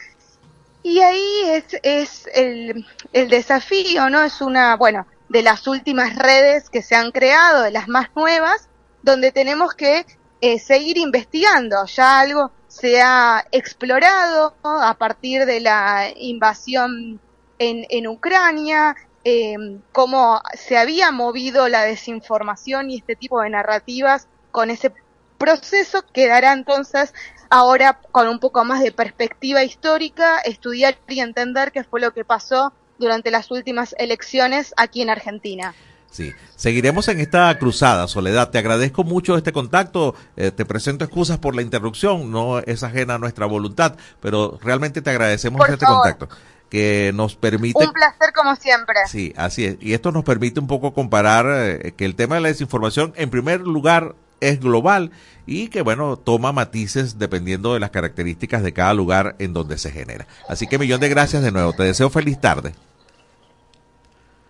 [SPEAKER 19] y ahí es, es el, el desafío, ¿no? Es una, bueno, de las últimas redes que se han creado, de las más nuevas, donde tenemos que eh, seguir investigando. Ya algo se ha explorado a partir de la invasión en, en Ucrania, eh, cómo se había movido la desinformación y este tipo de narrativas con ese proceso quedará entonces ahora con un poco más de perspectiva histórica, estudiar y entender qué fue lo que pasó durante las últimas elecciones aquí en Argentina.
[SPEAKER 1] Sí, seguiremos en esta cruzada, Soledad. Te agradezco mucho este contacto. Eh, te presento excusas por la interrupción, no es ajena a nuestra voluntad, pero realmente te agradecemos este contacto que nos permite...
[SPEAKER 19] Un placer como siempre.
[SPEAKER 1] Sí, así es. Y esto nos permite un poco comparar eh, que el tema de la desinformación, en primer lugar, es global y que bueno, toma matices dependiendo de las características de cada lugar en donde se genera. Así que millón de gracias de nuevo. Te deseo feliz tarde.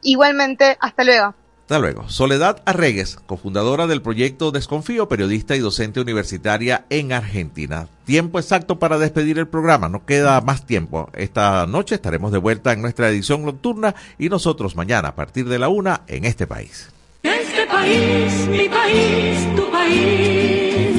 [SPEAKER 19] Igualmente, hasta luego.
[SPEAKER 1] Hasta luego. Soledad Arregues, cofundadora del proyecto Desconfío, periodista y docente universitaria en Argentina. Tiempo exacto para despedir el programa, no queda más tiempo. Esta noche estaremos de vuelta en nuestra edición nocturna y nosotros mañana a partir de la una en este país.
[SPEAKER 7] Este país, mi país, tu país.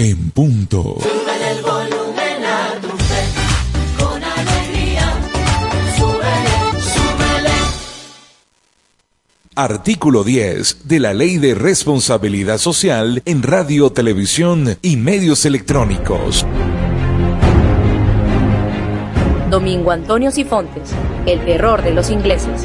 [SPEAKER 20] en punto.
[SPEAKER 7] Súbele el volumen a tu fe, con alegría. Súbele, súbele.
[SPEAKER 20] Artículo 10 de la Ley de Responsabilidad Social en Radio, Televisión y Medios Electrónicos.
[SPEAKER 5] Domingo Antonio Sifontes, el terror de los ingleses.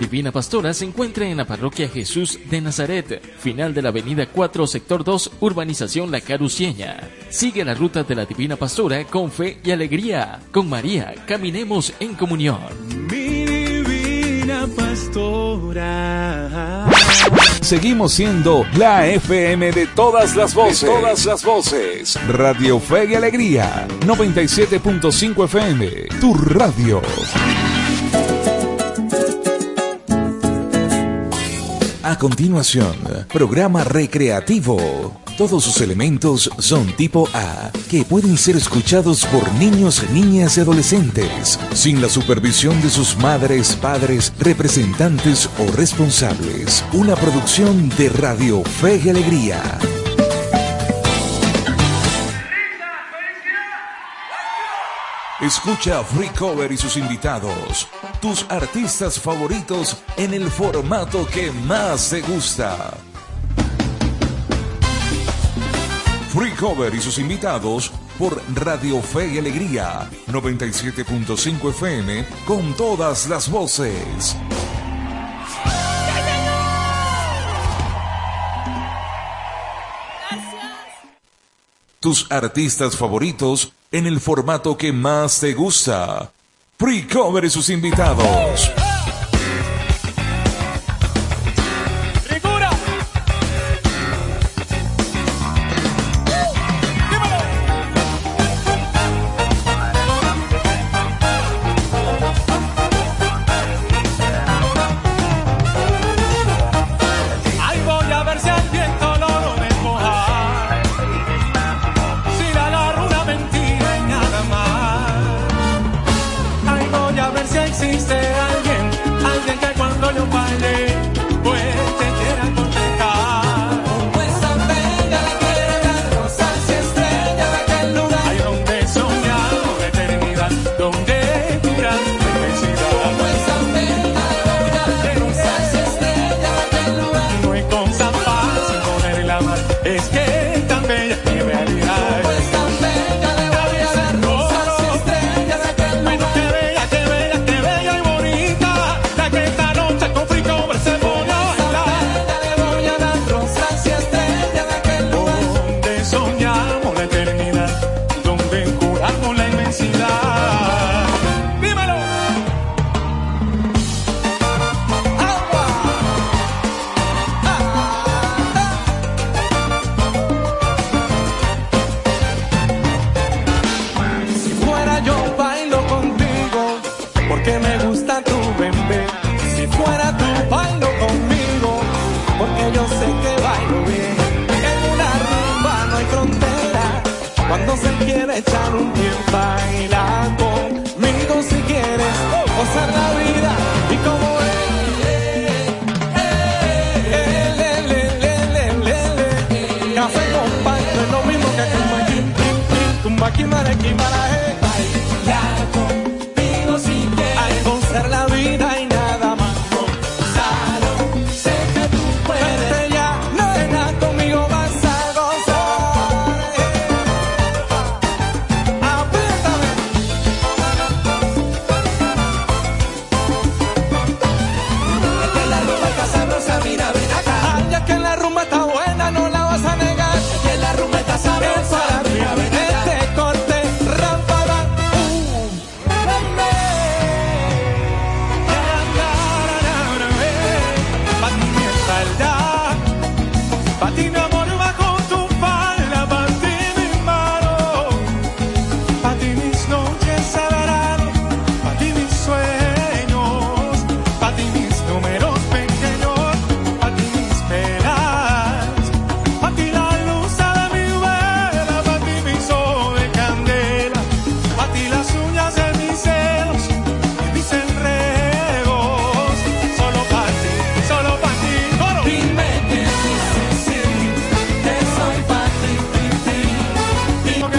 [SPEAKER 21] Divina Pastora se encuentra en la parroquia Jesús de Nazaret, final de la avenida 4, sector 2, urbanización La Carucieña. Sigue la ruta de la Divina Pastora con fe y alegría. Con María, caminemos en comunión.
[SPEAKER 22] Mi Divina Pastora.
[SPEAKER 20] Seguimos siendo la FM de todas las voces. De todas las voces. Radio Fe y Alegría. 97.5 FM. Tu radio. A continuación, programa recreativo. Todos sus elementos son tipo A, que pueden ser escuchados por niños, niñas y adolescentes, sin la supervisión de sus madres, padres, representantes o responsables. Una producción de Radio Fe y Alegría. Escucha Free Cover y sus invitados, tus artistas favoritos en el formato que más te gusta. Free Cover y sus invitados por Radio Fe y Alegría 97.5 FM con todas las voces. Tus artistas favoritos en el formato que más te gusta. Free Cover y sus invitados.